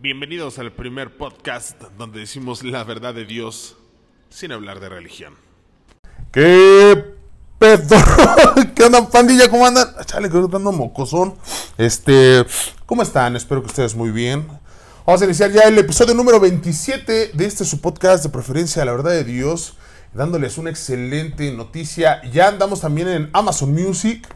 Bienvenidos al primer podcast donde decimos la verdad de Dios sin hablar de religión. ¿Qué pedo? ¿Qué onda, pandilla? ¿Cómo andan? Chale, que dando mocosón. Este, ¿cómo están? Espero que ustedes muy bien. Vamos a iniciar ya el episodio número 27 de este su podcast de preferencia, la verdad de Dios, dándoles una excelente noticia. Ya andamos también en Amazon Music.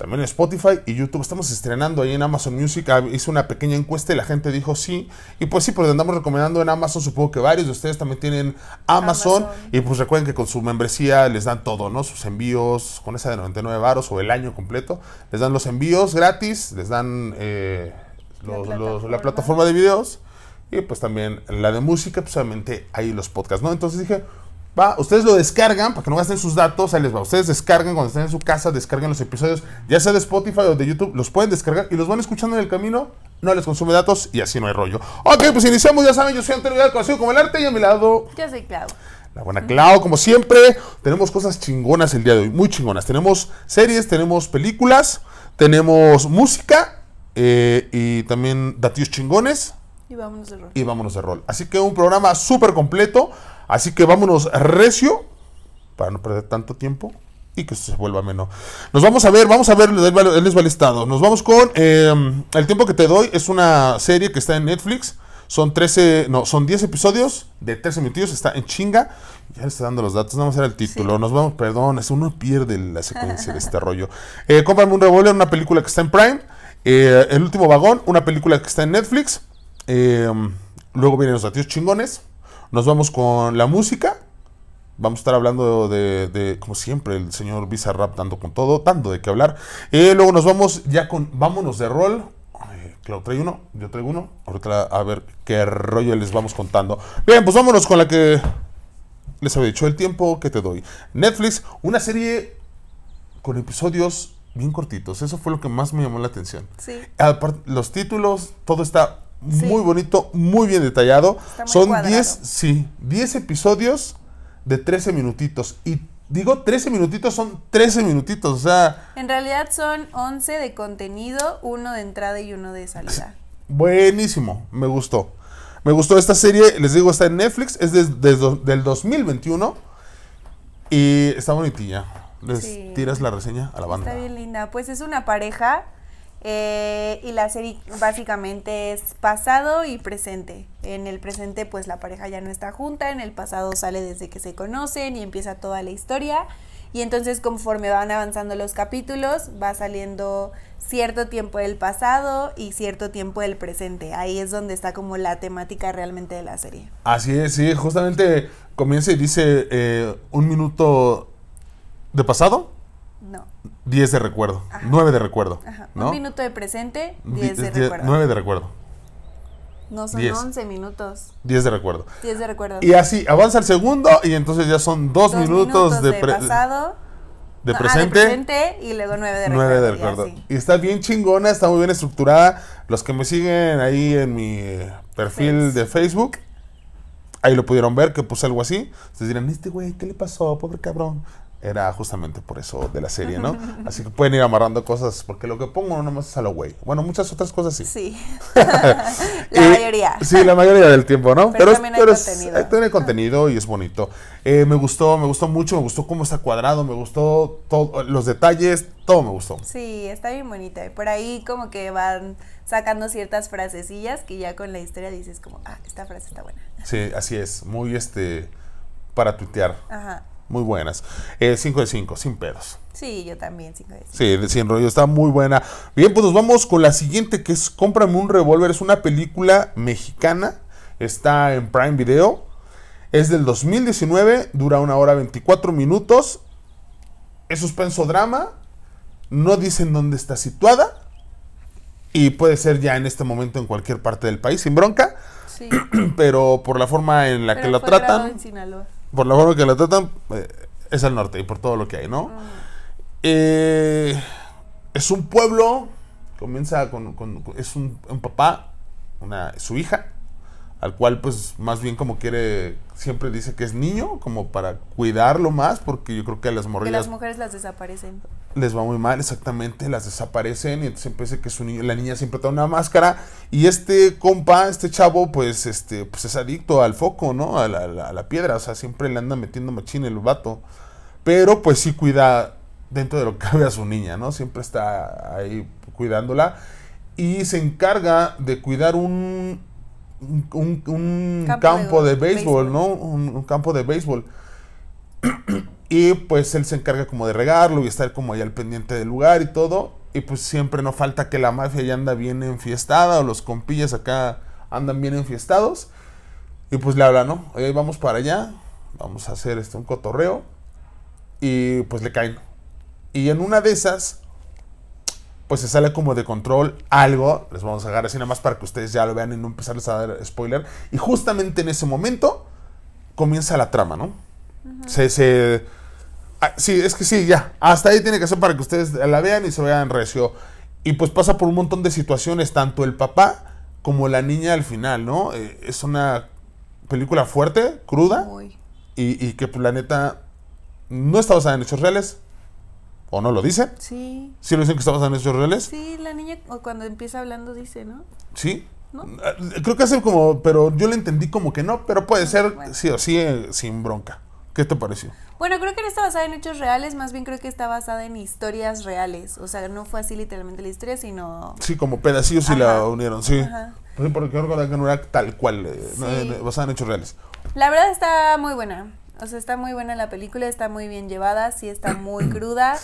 También en Spotify y YouTube. Estamos estrenando ahí en Amazon Music. Ah, Hice una pequeña encuesta y la gente dijo sí. Y pues sí, pues andamos recomendando en Amazon. Supongo que varios de ustedes también tienen Amazon. Amazon. Y pues recuerden que con su membresía les dan todo, ¿no? Sus envíos con esa de 99 varos o el año completo. Les dan los envíos gratis. Les dan eh, La los- plataforma de videos. Y pues también la de música, pues obviamente ahí los podcasts, ¿no? Entonces dije, va, ustedes lo descargan para que no gasten sus datos, ahí les va. Ustedes descargan cuando estén en su casa, descargan los episodios, ya sea de Spotify o de YouTube, los pueden descargar y los van escuchando en el camino, no les consume datos y así no hay rollo. Ok, pues iniciamos, ya saben, yo soy Antonio Vidal, conocido como el arte y a mi lado Yo soy Clau. la buena Clau, como siempre, tenemos cosas chingonas el día de hoy, muy chingonas. Tenemos series, tenemos películas, tenemos música eh, y también datillos chingones Y vámonos de rol. y vámonos de rol. Así que un programa súper completo, así que vámonos recio para no perder tanto tiempo y que esto se vuelva menos. Nos vamos a ver, vamos a ver, él les va el estado. Nos vamos con eh, El tiempo que te doy, es una serie que está en Netflix. Son 13, no, son 10 episodios de 13 minutos, está en chinga. Ya le está dando los datos, vamos a ver el título. Nos vamos, perdón, es uno pierde la secuencia de este rollo. Eh, cómprame un revólver, una película que está en Prime. Eh, el último vagón, una película que está en Netflix. Eh, luego vienen los datos chingones. Nos vamos con la música. Vamos a estar hablando de, de, como siempre, el señor Bizarrap dando con todo, dando de qué hablar. Eh, luego nos vamos ya con Vámonos de rol. Clau trae uno, yo traigo uno. Ahorita a ver qué rollo les vamos contando. Bien, pues vámonos con la que les había dicho, el tiempo que te doy. Netflix, una serie con episodios bien cortitos. Eso fue lo que más me llamó la atención. Sí. Los títulos, todo está Sí. muy bonito, muy bien detallado. Está muy Son cuadrado. 10, sí, 10 episodios de 13 minutitos. Y digo 13 minutitos, son 13 minutitos. O sea, En realidad son 11 de contenido, uno de entrada y uno de salida. buenísimo, me gustó. Me gustó esta serie, les digo, está en Netflix, es des- des- do- del 2021 y está bonitilla. Les Sí. tiras la reseña a la banda. Está bien linda. Pues es una pareja eh, y la serie básicamente es pasado y presente. En el presente pues la pareja ya no está junta, en el pasado sale desde que se conocen y empieza toda la historia. Y entonces conforme van avanzando los capítulos va saliendo cierto tiempo del pasado y cierto tiempo del presente. Ahí es donde está como la temática realmente de la serie. Así es, sí, justamente comienza y dice eh, un minuto de pasado. 10 de recuerdo, 9 de recuerdo. Ajá. ¿no? Un minuto de presente, Di- 10 de recuerdo. 9 de recuerdo, No son diez. 11 minutos. 10 de recuerdo. 10 de recuerdo. Y así avanza el segundo y entonces ya son 2 Dos minutos, de, pre- pasado. de no, ah, presente. presente y luego 9 de 9 recuerdo. de y recuerdo. así. Y está bien chingona, está muy bien estructurada. Los que me siguen ahí en mi eh, perfil Face. de Facebook, ahí lo pudieron ver, que puse algo así. Ustedes dirán, este güey, ¿qué le pasó? Pobre cabrón. Era justamente por eso de la serie, ¿no? Así que pueden ir amarrando cosas, porque lo que pongo no nomás es a lo güey. Bueno, muchas otras cosas sí. Sí. la Y- mayoría. Sí, la mayoría del tiempo, ¿no? Pero es- también hay contenido. hay- tiene contenido y es bonito. Eh, me gustó, me gustó mucho, me gustó cómo está cuadrado, me gustó todo, los detalles, todo me gustó. Sí, está bien bonita. Y por ahí como que van sacando ciertas frasecillas que ya con la historia dices como, ah, esta frase está buena. Sí, así es. Muy este. Para tuitear. Ajá. Muy buenas. 5 de 5, sin pedos. Sí, yo también, cinco de cinco. Sí, de 100 rollo. Está muy buena. Bien, pues nos vamos con la siguiente que es Cómprame un revólver. Es una película mexicana. Está en Prime Video. Es del 2019. Dura una hora 24 minutos. Es suspenso drama. No dicen dónde está situada. Y puede ser ya en este momento en cualquier parte del país, sin bronca. Sí. Pero por la forma en la que Pero grabado tratan. en Sinaloa. Por la forma que la tratan, eh, es al norte y por todo lo que hay, ¿no? Eh, es un pueblo, comienza con, con- con- es un, un papá, una, su hija, al cual pues más bien como quiere, siempre dice que es niño, como para cuidarlo más, porque yo creo que a las Que morrillas las mujeres las desaparecen. les va muy mal, exactamente, las desaparecen y entonces empieza que su niño, la niña siempre trae una máscara y este compa, este chavo, pues este, pues es adicto al foco, ¿no? A la, a la- a la piedra, o sea, siempre le anda metiendo machín el vato, pero pues sí cuida dentro de lo que cabe a su niña, ¿no? Siempre está ahí cuidándola y se encarga de cuidar un un, un- un Campo campo, de de, béisbol, béisbol. ¿no? Un, un campo de béisbol. Y pues él se encarga como de regarlo y estar como ahí al pendiente del lugar y todo. Y pues siempre no falta que la mafia ya anda bien enfiestada o los compillas acá andan bien enfiestados. Y pues le habla, ¿no? Oye, vamos para allá, vamos a hacer este, un cotorreo. Y pues le caen. Y en una de esas, pues se sale como de control algo. Les vamos a agarrar así nada más para que ustedes ya lo vean y no empezarles a dar spoiler. Y justamente en ese momento comienza la trama, ¿no? Se, se... ah, sí, es que sí, ya. Hasta ahí tiene que ser para que ustedes la vean y se vean recio. Y pues pasa por un montón de situaciones, tanto el papá como la niña al final, ¿no? Eh, es una película fuerte, cruda, y que pues la neta no está basada en hechos reales. ¿O no lo dice? Sí. ¿Sí lo dicen que está basada en hechos reales? Sí, la niña o cuando empieza hablando dice, ¿no? Sí. ¿No? Ah, Creo que hace como, pero yo le entendí como que no, pero puede ser bueno. sí o sí eh, sin bronca. ¿Qué te pareció? Bueno, creo que no está basada en hechos reales, más bien creo que está basada en historias reales. O sea, no fue así literalmente la historia, sino... Sí, como pedacillos y la unieron, sí. Ajá. Pues sí, porque yo que no era tal cual, eh, Sí. eh, basada en hechos reales. La verdad está muy buena. O sea, está muy buena la película, está muy bien llevada, sí está muy cruda.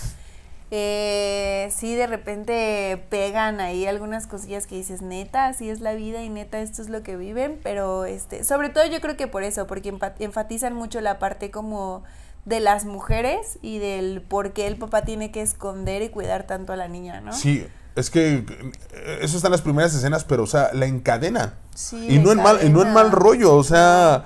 Eh, sí, de repente pegan ahí algunas cosillas que dices, neta, así es la vida y neta, esto es lo que viven. Pero, este, sobre todo yo creo que por eso, porque enfatizan mucho la parte como de las mujeres y del por qué el papá tiene que esconder y cuidar tanto a la niña, ¿no? Sí, es que eh, eso está en las primeras escenas, pero, o sea, la encadena. Sí, y, no en mal, y no en mal rollo, o sea,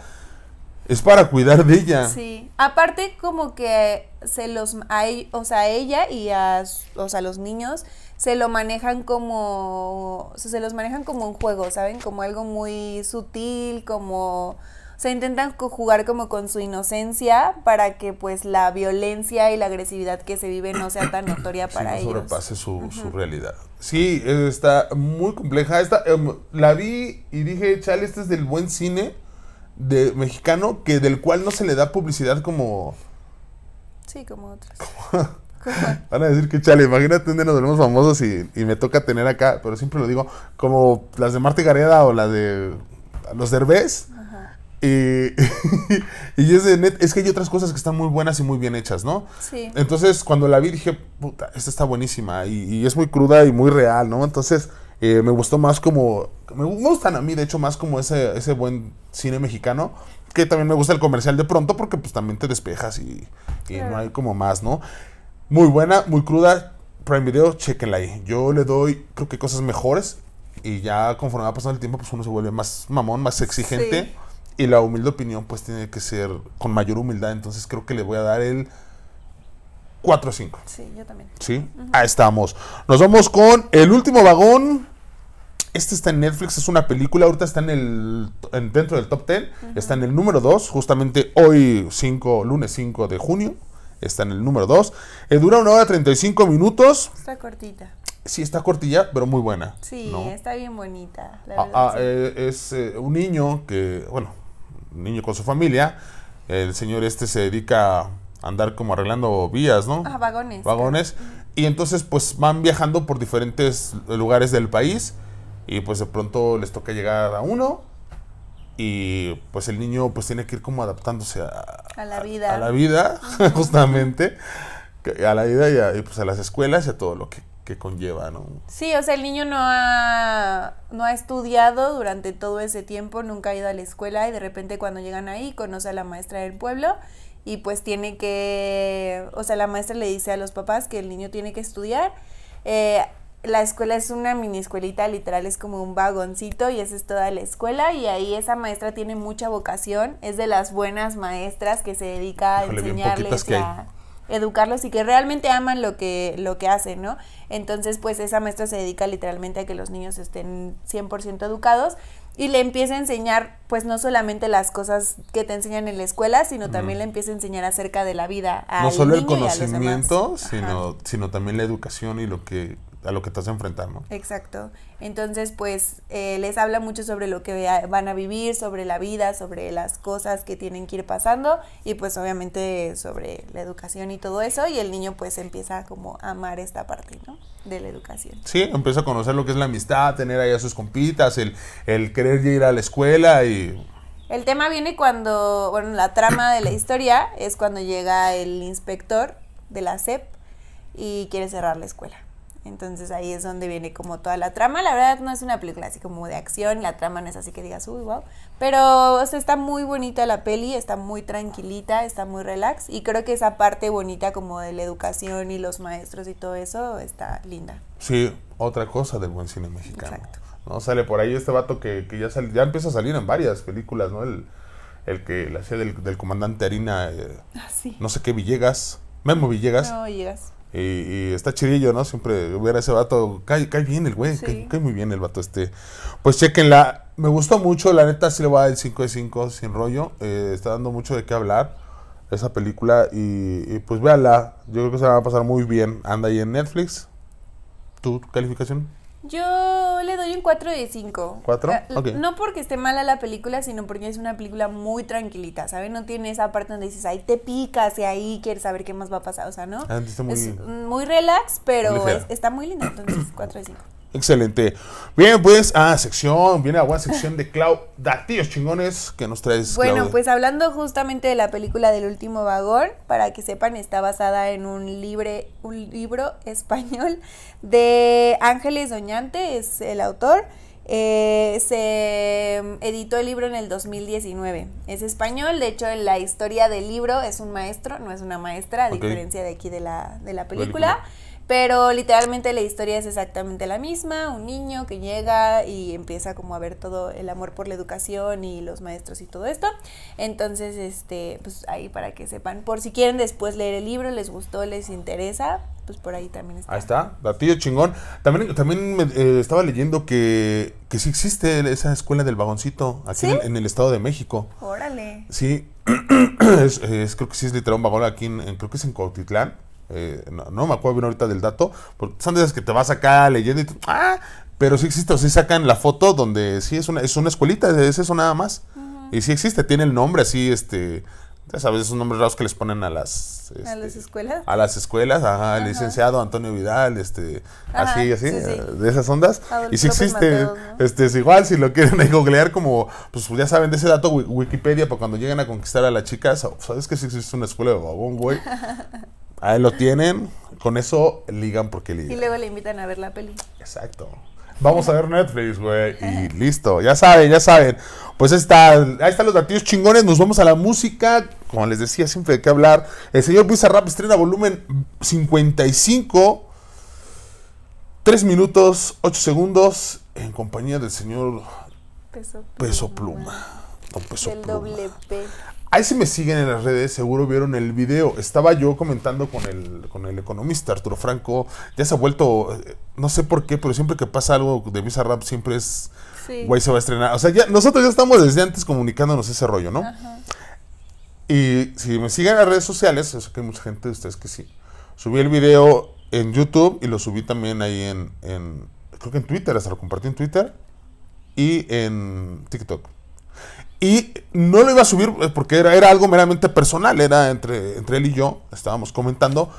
es para cuidar de ella. Sí, aparte como que se los, a e- o sea, a ella y a, o sea, los niños se lo manejan como, o sea, se los manejan como un juego, ¿saben? Como algo muy sutil, como, o sea, intentan jugar como con su inocencia para que pues la violencia y la agresividad que se vive no sea tan notoria Sí, para no ellos. sobrepase su, su realidad. Sí, eh, está muy compleja. Esta, em, la vi y dije, chale, este es del buen cine de mexicano que del cual no se le da publicidad como... Sí, como otros. Van a decir que chale, imagínate día nos volvemos famosos y, y me toca tener acá, pero siempre lo digo, como las de Marta Gareda o la de los Derbez. Ajá. Y, y es de net, es que hay otras cosas que están muy buenas y muy bien hechas, ¿no? Sí. Entonces, cuando la vi, dije, puta, esta está buenísima y, y es muy cruda y muy real, ¿no? Entonces, eh, me gustó más como. Me, gu- me gustan a mí, de hecho, más como ese, ese buen cine mexicano. Que también me gusta el comercial de pronto porque, pues, también te despejas y, y no hay como más, ¿no? Muy buena, muy cruda. Prime Video, chequenla ahí. Yo le doy, creo que cosas mejores. Y ya conforme va pasando el tiempo, pues uno se vuelve más mamón, más exigente. Sí. Y la humilde opinión, pues tiene que ser con mayor humildad. Entonces creo que le voy a dar el 4 o 5. Sí, yo también. ¿Sí? Ahí estamos. Nos vamos con el último vagón. Este está en Netflix, es una película. Ahorita está en el en- dentro del top 10. Está en el número 2, justamente hoy, 5, lunes 5 de junio. Está en el número 2. dura una hora 35 minutos. Está cortita. Sí, está cortilla, pero muy buena. Sí, ¿no? está bien bonita. La Ah, verdad, ah, sí. eh, es eh, un niño que, bueno, un niño con su familia. El señor este se dedica a andar como arreglando vías, ¿no? Ah, vagones. Vagones. Y entonces pues van viajando por diferentes lugares del país y pues de pronto les toca llegar a uno y pues el niño pues tiene que ir como adaptándose a, A la vida. a la vida, justamente, a la vida y, a- y, pues a las escuelas y a todo lo que, que conlleva, ¿no? Sí, o sea, el niño no ha, no ha estudiado durante todo ese tiempo, nunca ha ido a la escuela y de repente cuando llegan ahí conoce a la maestra del pueblo y pues tiene que, o sea, la maestra le dice a los papás que el niño tiene que estudiar. Eh, la escuela es una mini escuelita, literal es como un vagoncito y esa es toda la escuela y ahí esa maestra tiene mucha vocación, es de las buenas maestras que se dedica a Híjole, enseñarles a educarlos y que realmente aman lo que, lo que hacen, ¿no? Entonces, pues esa maestra se dedica literalmente a que los niños estén 100% educados y le empieza a enseñar, pues no solamente las cosas que te enseñan en la escuela, sino también le empieza a enseñar acerca de la vida. no solo el niño y a los demás. conocimiento, Ajá. sino también la educación y lo que a lo que te vas a enfrentar, ¿no? Exacto. Entonces, pues eh, les habla mucho sobre lo que van a vivir, sobre la vida, sobre las cosas que tienen que ir pasando y pues obviamente sobre la educación y todo eso y el niño pues empieza como a amar esta parte, ¿no? De la educación. Sí, empieza a conocer lo que es la amistad, tener ahí a sus compitas, el, el querer ir a la escuela y... El tema viene cuando, bueno, la trama de la historia es cuando llega el inspector de la SEP y quiere cerrar la escuela. Entonces ahí es donde viene como toda la trama. La verdad no es una película así como de acción, la trama no es así que digas, uy, wow. Pero o sea, está muy bonita la peli, está muy tranquilita, está muy relax. Y creo que esa parte bonita como de la educación y los maestros y todo eso está linda. Sí, otra cosa del buen cine mexicano. Exacto. ¿no? Sale por ahí este vato que, que ya, sal- ya empieza a salir en varias películas, ¿no? El, el que la hacía del, del comandante Harina, eh, Ah, sí. no sé qué Villegas, Memo Villegas. No llegas. Y, y está chidillo, ¿no? Siempre ver a ese vato. Cae, cae bien el güey. Sí. Cae, cae muy bien el vato este. Pues chequenla. Me gustó mucho. La neta sí le va el 5 de 5 sin rollo. Eh, está dando mucho de qué hablar esa película. Y, y pues véala. Yo creo que se la va a pasar muy bien. Anda ahí en Netflix. ¿Tu calificación? Yo le doy un 4 de 5. ¿Cuatro? Ok. No porque esté mala la película, sino porque es una película muy tranquilita, ¿sabes? No tiene esa parte donde dices, ahí te picas y ahí quieres saber qué más va a pasar, o sea, ¿no? Ah, está muy- es muy relax, pero es- está muy linda, entonces 4 de 5. Excelente. Bien, pues, ah, sección. Viene la buena sección de Clau. Datillos chingones que nos traes. Bueno, Claudia? pues hablando justamente de la película del último vagón, para que sepan, está basada en un, libre, un libro español de Ángeles Doñante, es el autor. Eh, se editó el libro en el 2019. Es español, de hecho en la historia del libro es un maestro, no es una maestra, a diferencia de aquí de la, de la Película. película. Pero literalmente la historia es exactamente la misma, un niño que llega y empieza como a ver todo el amor por la educación y los maestros y todo esto. Entonces, este, pues ahí para que sepan, por si quieren después leer el libro, les gustó, les interesa, pues por ahí también está. Ahí está, datillo chingón. También, también me, eh, estaba leyendo que, que sí existe esa escuela del vagoncito aquí en, ¿Sí? el, en el Estado de México. Órale. Sí, es, es- creo que sí es literal un vagón aquí, en, en- creo que es en Cuautitlán. Eh, no, no me acuerdo bien ahorita del dato, porque son de esas que te vas acá leyendo y tú, ah, pero sí existe, o sí sacan la foto donde sí es una, es una escuelita, es eso nada más. Y sí existe, tiene el nombre así, este, ya sabes, esos nombres raros que les ponen a las... ¿A las este, escuelas? a las escuelas, ajá, el licenciado Antonio Vidal, este, Ajá, así, así, sí, sí. eh, de esas ondas. Adolfo y si existe, Mateos, ¿no? este, es igual, si lo quieren ahí googlear como, pues ya saben de ese dato, Wi- Wikipedia, para cuando lleguen a conquistar a las chicas, ¿sabes que sí existe una escuela de vagón, güey? Ahí lo tienen, con eso ligan porque Y ligan. luego le invitan a ver la peli. Exacto. Vamos a ver Netflix, güey. Y listo. Ya saben, ya saben. Pues está, ahí están los datillos chingones. Nos vamos a la música. Como les decía, siempre hay que hablar. El señor Bizarrap estrena volumen 55. 3 minutos, 8 segundos. En compañía del señor Peso Peso Pluma. Don Peso Pluma. doble P. Ahí si me siguen en las redes, seguro vieron el video. Estaba yo comentando con el, con el economista Arturo Franco. Ya se ha vuelto, no sé por qué, pero siempre que pasa algo de Visa Rap siempre es, Sí. güey, se va a estrenar. O sea, ya, nosotros ya estamos desde antes comunicándonos ese rollo, ¿no? Ajá. Y si me siguen en las redes sociales, yo sé que hay mucha gente de ustedes que sí. Subí el video en YouTube y lo subí también ahí en, en creo que en Twitter, hasta lo compartí en Twitter y en TikTok. Y no lo iba a subir eh, porque era, era algo meramente personal, era entre, entre él y yo, estábamos comentando,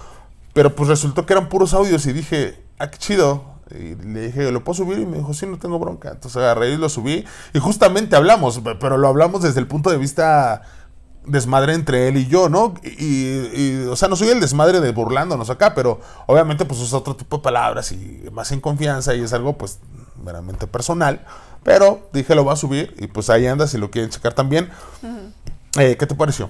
pero pues resultó que eran puros audios y dije, ah, qué chido. Y le dije, ¿lo puedo subir? Y me dijo, sí, no tengo bronca. Entonces agarré y lo subí. Y justamente hablamos, pe- pero lo hablamos desde el punto de vista desmadre entre él y yo, ¿no? Y, y, o sea, no soy el desmadre de burlándonos acá, pero obviamente pues usa otro tipo de palabras y más en confianza y es algo pues meramente personal. Pero dije, lo voy a subir y pues ahí anda si lo quieren checar también. Eh, ¿Qué te pareció?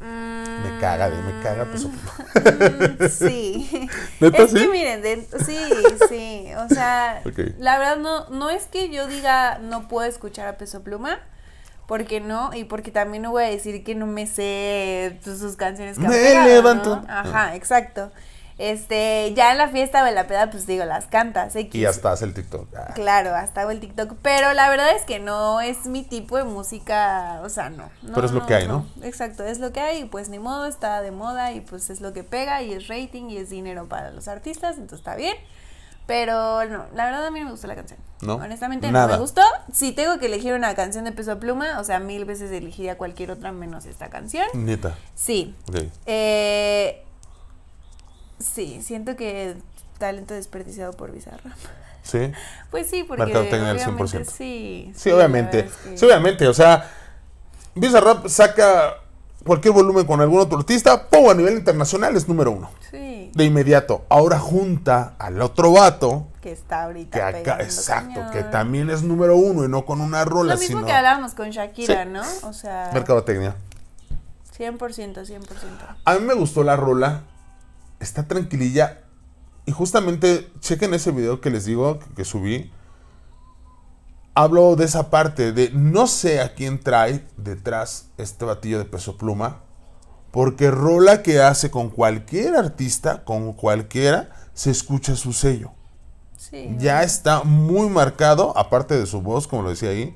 Me caga, de, me caga. Pues, Mm, sí. ¿Neta es sí? que miren, de- sí, sí. O sea, la verdad no, no es que yo diga no puedo escuchar a Peso Pluma, porque no, y porque también no voy a decir que no me sé pues, sus canciones que Me levanto. Ajá, exacto. Este, ya en la fiesta o en la peda, pues digo, las cantas. X. Y hasta hace el TikTok. Ah. Claro, hasta hago el TikTok. Pero la verdad es que no es mi tipo de música. O sea, no. no, Pero es lo que hay, ¿no? Exacto, es lo que hay. Y pues ni modo, está de moda. Y pues es lo que pega. Y es rating. Y es dinero para los artistas. Entonces está bien. Pero no, la verdad a mí no me gustó la canción. ¿No? Honestamente Nada. no me gustó. Si tengo que elegir una canción de peso pluma, o sea, mil veces elegiría cualquier otra menos esta canción. Neta. Sí. Ok. Eh, sí, siento que talento desperdiciado por Bizarra. Sí. Pues sí, porque Mercadotecnia al obviamente 100%. sí. Sí, la obviamente. verdad es que- Sí, obviamente. O sea, Bizarrap saca cualquier volumen con algún otro artista, ¡pum! A nivel internacional es número uno. Sí, De inmediato. Ahora junta al otro vato, que está ahorita que acá, exacto, cañón. que también es número uno y no con una rola, Lo mismo sino que hablábamos con Shakira, Sí. ¿no? O sea, mercadotecnia. 100%, 100%. A mí me gustó la rola. Está tranquililla. Y justamente, chequen ese video que les digo que, que subí. Hablo de esa parte de no sé a quién trae detrás este batillo de peso pluma. Porque rola que hace con cualquier artista, con cualquiera, se escucha su sello. Sí. Ya está muy marcado, aparte de su voz, como lo decía ahí,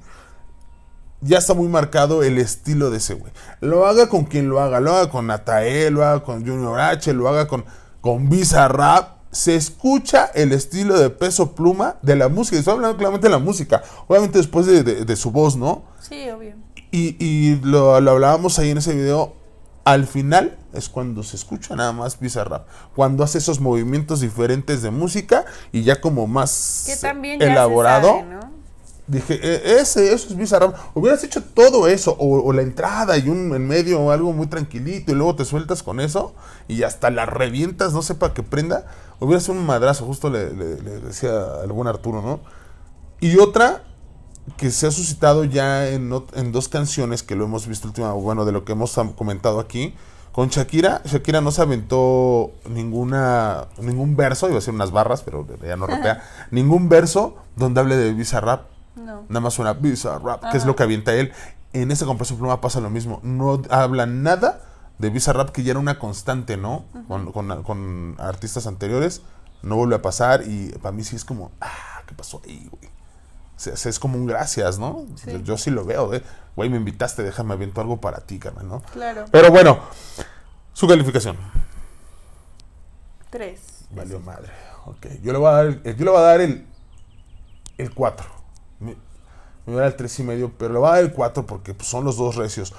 ya está muy marcado el estilo de ese güey. Lo haga con quien lo haga, lo haga con Natael, lo haga con Junior H, lo haga con, con Bizarrap. Se escucha el estilo de peso pluma de la música. Estoy hablando claramente de la música. Obviamente después de, de- de su voz, ¿no? Sí, obvio. Y, y lo, lo hablábamos ahí en ese video. Al final es cuando se escucha nada más Bizarrap. Cuando hace esos movimientos diferentes de música y ya como más Que también ya elaborado. se sabe, ¿no? Dije, "E- ese, eso es Bizarrap. Hubieras hecho todo eso, o, o la entrada y un en medio o algo muy tranquilito, y luego te sueltas con eso, y hasta la revientas, no sé para que prenda. Hubiera sido un madrazo, justo le, le- le decía al buen Arturo, ¿no? Y otra que se ha suscitado ya en, dos canciones que lo hemos visto última, bueno, de lo que hemos comentado aquí. Con Shakira, Shakira no se aventó ninguna ningún verso, iba a ser unas barras, pero ya no rapea, ningún verso donde hable de Bizarrap. No. Nada más suena Bizarrap, que es lo que avienta él. En ese compreso pluma pasa lo mismo. No habla nada de Bizarrap, que ya era una constante, ¿no? con, con- con artistas anteriores. No vuelve a pasar y para mí sí es como, ah, ¿qué pasó ahí, güey? O sea, es como un gracias, ¿no? Sí. Yo, yo sí lo veo, ¿eh? Güey, me invitaste, déjame aviento algo para ti, carnal, ¿no? Claro. Pero bueno, su calificación. Tres. Valió madre. Ok, yo le voy a dar el, yo le voy a dar el, el 4. Me, me voy a dar el 3 y medio, pero le voy a dar el 4 porque pues, son los dos recios.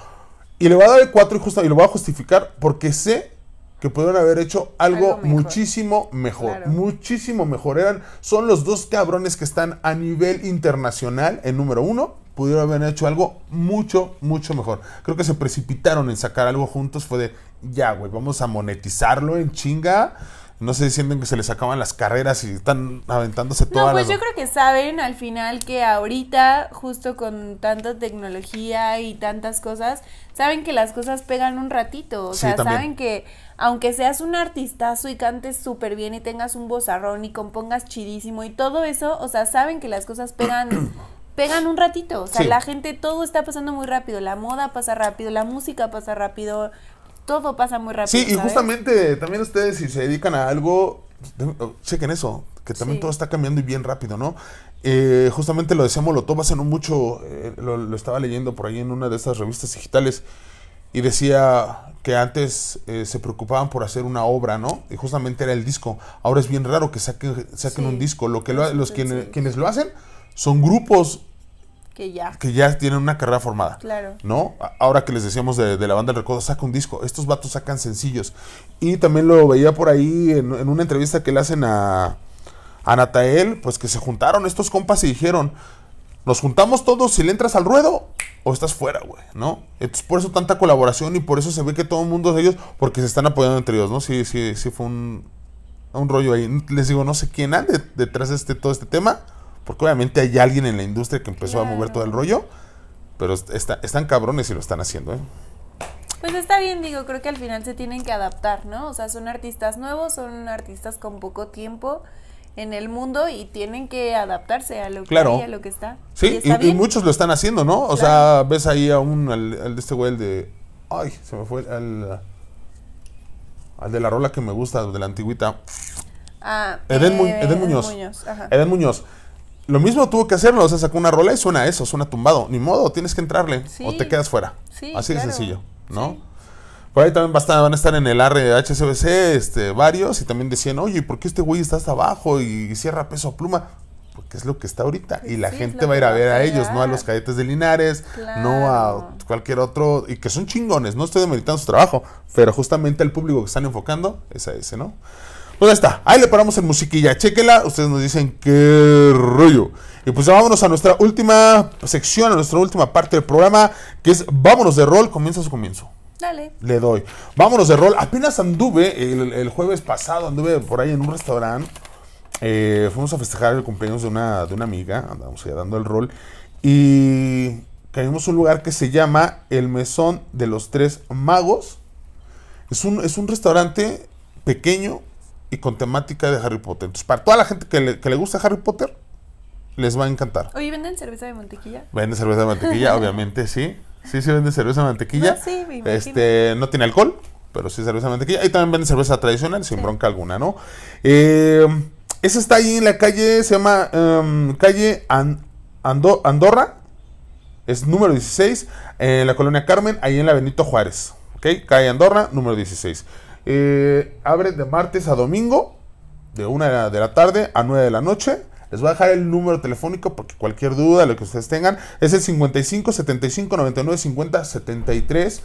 Y le voy a dar el 4 y, justo, y lo voy a justificar porque sé que pudieron haber hecho algo, Algo mejor. muchísimo mejor. Claro. Muchísimo mejor. Eran, son los dos cabrones que están a nivel internacional en número uno. Pudieron haber hecho algo mucho, mucho mejor. Creo que se precipitaron en sacar algo juntos. Fue de, ya, güey, vamos a monetizarlo en chinga. No se sienten que se les acaban las carreras y están aventándose No, todas pues las... yo creo que saben al final que ahorita, justo con tanta tecnología y tantas cosas, saben que las cosas pegan un ratito. O Sí, sea, también. saben que aunque seas un artistazo y cantes súper bien y tengas un vozarrón y compongas chidísimo y todo eso, o sea, saben que las cosas pegan. Pegan un ratito, o sea, Sí. la gente, todo está pasando muy rápido, la moda pasa rápido, la música pasa rápido, todo pasa muy rápido. Sí, y ¿sabes? justamente también ustedes si se dedican a algo, de- chequen eso, que también Sí. todo está cambiando y bien rápido, ¿no? Eh, justamente lo decía Molotov hace no mucho, eh, lo, lo estaba leyendo por ahí en una de estas revistas digitales, y decía que antes eh, se preocupaban por hacer una obra, ¿no? Y justamente era el disco. Ahora es bien raro que saquen, saquen Sí. un disco. Lo que lo- los sí, quienes, sí. quienes lo hacen son grupos Que ya, que ya tienen una carrera formada. claro. ¿no? Ahora que les decíamos de, de la banda del recodo, saca un disco. Estos vatos sacan sencillos. Y también lo veía por ahí en, en una entrevista que le hacen a, a Natael, pues que se juntaron estos compas y dijeron, nos juntamos todos si le entras al ruedo o estás fuera, güey, ¿no? Entonces por eso tanta colaboración y por eso se ve que todo el mundo de ellos, porque se están apoyando entre ellos, ¿no? Sí, sí, sí fue un, un rollo ahí. Les digo, no sé quién ande detrás de este, todo este tema, porque obviamente hay alguien en la industria que empezó a mover todo el rollo. Pero est- está- están cabrones y lo están haciendo, ¿eh? Pues está bien, digo, creo que al final se tienen que adaptar, ¿no? O sea, son artistas nuevos, son artistas con poco tiempo en el mundo y tienen que adaptarse a lo que Claro. hay, a lo que está. Sí, está y, muchos lo están haciendo, ¿no? O sea, ves ahí a un, al, al de este güey, el de... Ay, se me fue, al... al de la rola que me gusta, de la antigüita. Ah, Eden, Mu- eh, Eden Muñoz. ajá. Eden Muñoz. Lo mismo tuvo que hacerlo, o sea, sacó una rola y suena eso, suena tumbado. Ni modo, tienes que entrarle Sí. o te quedas fuera. Sí, Así de sencillo, ¿no? Sí. Por ahí también va a estar- van a estar en el RHCBC este, varios y también decían, oye, ¿por qué este güey está hasta abajo y cierra peso a pluma? Porque es lo que está ahorita. Y la gente va a ir a ver a ellos, no a los cadetes de Linares, no a cualquier otro. Y que son chingones, no estoy demeritando su trabajo, pero justamente el público que están enfocando es a ese, ¿no? Pues ya está, ahí le paramos en musiquilla, chéquela, ustedes nos dicen qué rollo. Y pues ya vámonos a nuestra última sección, a nuestra última parte del programa, que es Vámonos de rol, comienza su comienzo. Dale. Le doy. Vámonos de rol. Apenas anduve, el, el jueves pasado, anduve por ahí en un restaurante. Eh, fuimos a festejar el cumpleaños de una, de una amiga. Andamos allá dando el rol. Y caímos a un lugar que se llama El Mesón de los Tres Magos. Es un, es un restaurante pequeño y con temática de Harry Potter. Entonces, para toda la gente que le, que le gusta Harry Potter, les va a encantar. Oye, ¿venden cerveza de mantequilla? Vende cerveza de mantequilla, obviamente, sí. Sí, sí vende cerveza de mantequilla. No, sí, me. Este, no tiene alcohol, pero sí cerveza de mantequilla. Y también vende cerveza tradicional, sin bronca alguna, ¿no? Eh, esa está ahí en la calle, se llama em, calle An- Ando- Andorra. Es número 16, en la colonia Carmen, ahí en la Benito Juárez. ¿Ok? Calle Andorra, número 16. Eh, abre de martes a domingo, de 1 de la tarde a 9 de la noche. Les voy a dejar el número telefónico porque cualquier duda, lo que ustedes tengan, es el 55 75 99 50 73.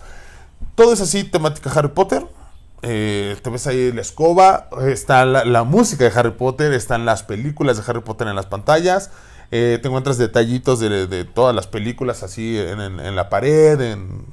Todo es así, temática Harry Potter. Eh, te ves ahí la escoba, está la, música de Harry Potter, están las películas de Harry Potter en las pantallas. Eh, te encuentras detallitos de, todas las películas así en- en la pared, en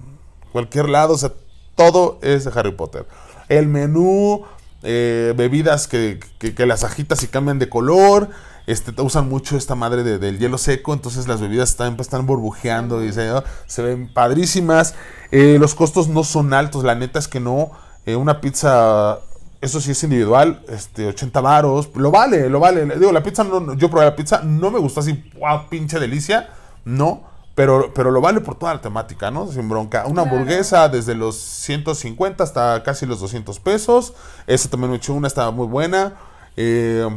cualquier lado. O sea, todo es de Harry Potter. El menú, eh, bebidas que, que- que las agitas y cambian de color. Este, usan mucho esta madre de- del hielo seco, entonces las bebidas están, están burbujeando y se, se ven padrísimas. Eh, los costos no son altos, la neta es que no. Eh, una pizza, eso sí es individual, este, 80 varos, lo vale, lo vale. Digo, la pizza, no, no- yo probé la pizza, no me gustó así, wow, pinche delicia, no. Pero, pero lo vale por toda la temática, ¿no? Sin bronca. Una Claro. hamburguesa desde los 150 hasta casi los 200 pesos. Esa también me eché una, estaba muy buena. Eh,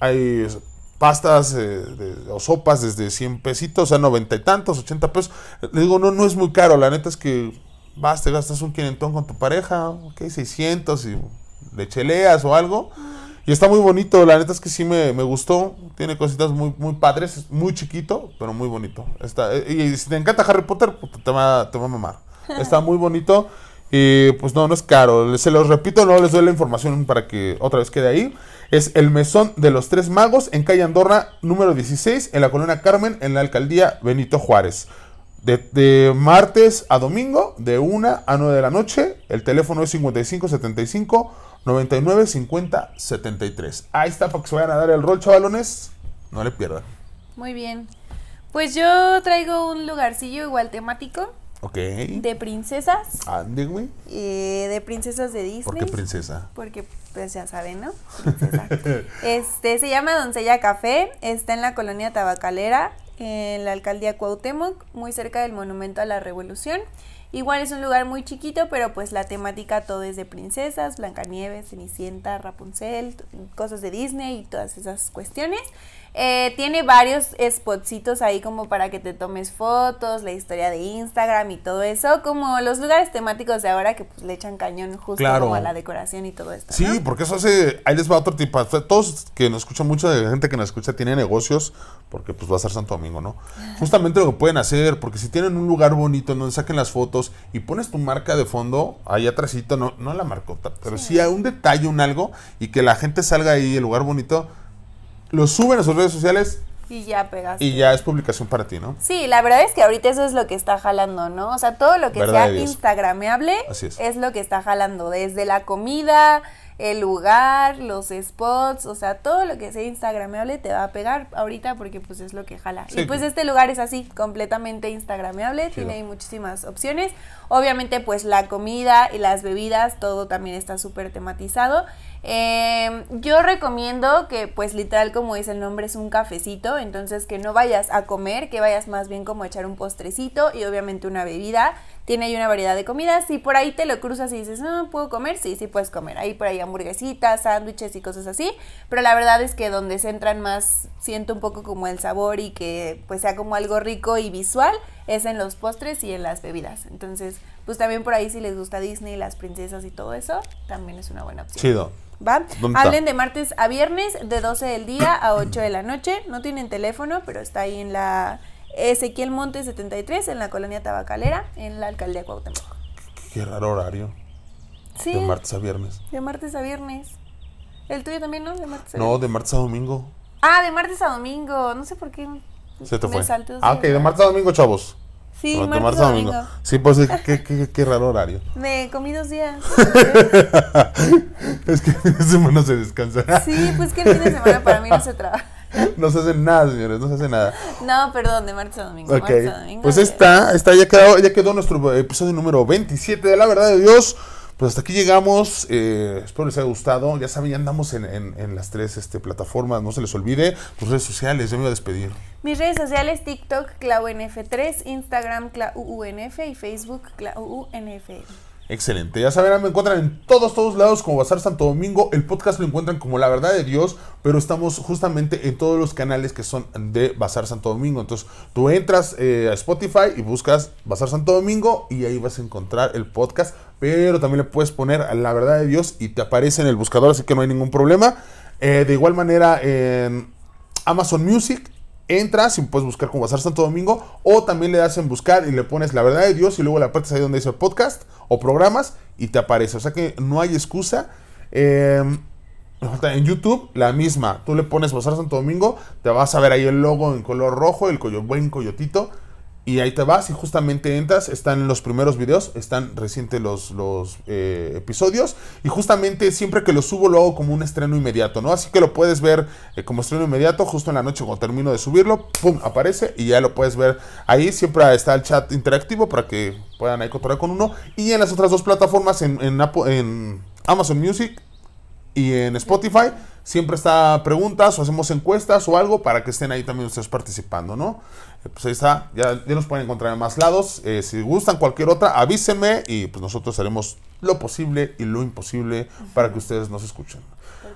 hay pastas eh, de- o sopas desde 100 pesitos a 90 y tantos, 80 pesos. Le digo, no, no es muy caro. La neta es que vas, te gastas un quinentón con tu pareja, ok, 600 y le cheleas o algo. Y está muy bonito, la neta es que sí me, me gustó. Tiene cositas muy, muy padres, es muy chiquito, pero muy bonito. Está, eh, y si te encanta Harry Potter, puta, te va, te va a mamar. Está muy bonito. Y pues no, no es caro. Se los repito, no les doy la información para que otra vez quede ahí. Es el Mesón de los Tres Magos en calle Andorra, número 16, en la colonia Carmen, en la alcaldía Benito Juárez. De, de martes a domingo, de 1 a 9 de la noche. El teléfono es 5575 99 50 73. Ahí está para que se vayan a dar el rol, chavalones. No le pierdan. Muy bien. Pues yo traigo un lugarcillo igual temático Ok. de princesas, Ande, güey. eh, de princesas de Disney. ¿Por qué princesa? Porque, pues ya saben, ¿no? Princesa. este, se llama Doncella Café, está en la colonia Tabacalera, en la alcaldía Cuauhtémoc, muy cerca del Monumento a la Revolución. Igual es un lugar muy chiquito, pero pues la temática todo es de princesas, Blancanieves, Cenicienta, Rapunzel, cosas de Disney y todas esas cuestiones. Eh, tiene varios spotcitos ahí como para que te tomes fotos, la historia de Instagram y todo eso, como los lugares temáticos de ahora que pues le echan cañón justo Claro. como a la decoración y todo esto. Sí, ¿no? porque eso hace. Ahí les va otro tipo. Todos que nos escuchan, mucha gente que nos escucha tiene negocios, porque pues va a ser Santo Domingo, ¿no? Justamente lo que pueden hacer, porque si tienen un lugar bonito en donde saquen las fotos y pones tu marca de fondo, ahí atrásito, no, no la marcota, pero sí. hay un detalle, un algo, y que la gente salga ahí, el lugar bonito, lo suben a sus redes sociales Y ya pegaste. y ya es publicación para ti, ¿no? Sí, la verdad es que ahorita eso es lo que está jalando, ¿no? O sea, todo lo que sea instagrameable Así es. lo que está jalando, desde la comida, el lugar, los spots, o sea, todo lo que sea instagrameable te va a pegar ahorita porque pues es lo que jala. Sí. Y pues este lugar es así, completamente instagrameable, Chido. tiene muchísimas opciones. Obviamente pues la comida y las bebidas, todo también está súper tematizado. Eh, yo recomiendo que pues literal como dice el nombre es un cafecito, entonces que no vayas a comer, que vayas más bien como a echar un postrecito y obviamente una bebida. Tiene ahí una variedad de comidas. Si por ahí te lo cruzas y dices, no, ¿puedo comer? Sí, sí puedes comer. Ahí por ahí hamburguesitas, sándwiches y cosas así. Pero la verdad es que donde se entran más, siento un poco como el sabor y que pues sea como algo rico y visual, es en los postres y en las bebidas. Entonces, pues también por ahí si les gusta Disney, las princesas y todo eso, también es una buena opción. Chido. ¿Va? Hablen de martes a viernes de 12 del día a 8 de la noche. No tienen teléfono, pero está ahí en la Ezequiel Monte 73, en la colonia Tabacalera, en la alcaldía Cuauhtémoc. Qué raro horario. Sí, De martes a viernes. de martes a viernes. ¿El tuyo también, no? De martes a No, de martes a domingo. Ah, de martes a domingo. No sé por qué. Se te me fue. saltó Ah, ok, de martes a domingo, chavos. Sí, martes domingo. Sí, pues qué, qué, qué raro horario. Me comí dos días. es que el fin de semana se descansa. Sí, pues que el fin de semana para mí no se trabaja. No se hace nada, señores, no se hace nada. No, perdón, de martes a domingo. Ok, martes a domingo pues está, está ya quedó, ya quedó nuestro episodio número 27 de La Verdad de Dios. Pues hasta aquí llegamos, eh, espero les haya gustado. Ya saben, ya andamos en, las tres este, plataformas, no se les olvide. Tus redes sociales, yo me voy a despedir. Mis redes sociales, TikTok, ClauNF3, Instagram, ClauUNF y Facebook, ClauUNF. Excelente. Ya saben, me encuentran en todos, todos lados como Bazar Santo Domingo. El podcast lo encuentran como La Verdad de Dios, pero estamos justamente en todos los canales que son de Bazar Santo Domingo. Entonces, tú entras eh, a Spotify y buscas Bazar Santo Domingo y ahí vas a encontrar el podcast. Pero también le puedes poner La Verdad de Dios y te aparece en el buscador, así que no hay ningún problema. Eh, de igual manera, en Amazon Music entras y puedes buscar como Bazar Santo Domingo o también le das en buscar y le pones la verdad de Dios y luego le aprietas ahí donde dice podcast o programas y te aparece. O sea que no hay excusa. Falta en YouTube la misma. Tú le pones Bazar Santo Domingo, te vas a ver ahí el logo en color rojo, el buen coyotito. Y ahí te vas y justamente entras, están los primeros videos, están recientes los, los eh, episodios y justamente siempre que los subo lo hago como un estreno inmediato, ¿no? Así que lo puedes ver eh, como estreno inmediato justo en la noche cuando termino de subirlo, ¡pum! aparece y ya lo puedes ver ahí, siempre está el chat interactivo para que puedan ahí con uno y en las otras dos plataformas, en, en Amazon Music y en Spotify siempre está preguntas o hacemos encuestas o algo para que estén ahí también ustedes participando, ¿no? Eh, Pues ahí está, ya, ya nos pueden encontrar en más lados. Eh, si gustan cualquier otra, avísenme y pues nosotros haremos lo posible y lo imposible para que ustedes nos escuchen.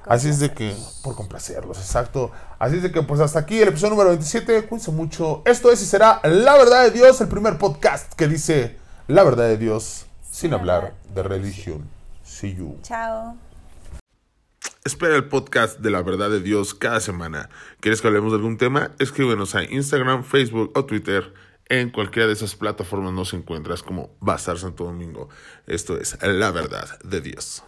Así es de que, por complacerlos, exacto. Así es de que, pues hasta aquí el episodio número 27. Cuídense mucho. Esto es y será La Verdad de Dios, el primer podcast que dice La Verdad de Dios sin hablar de religión. See you. Chao. Espera el podcast de la verdad de Dios cada semana. ¿Quieres que hablemos de algún tema? Escríbenos a Instagram, Facebook o Twitter. En cualquiera de esas plataformas nos encuentras como Bazar Santo Domingo. Esto es la verdad de Dios.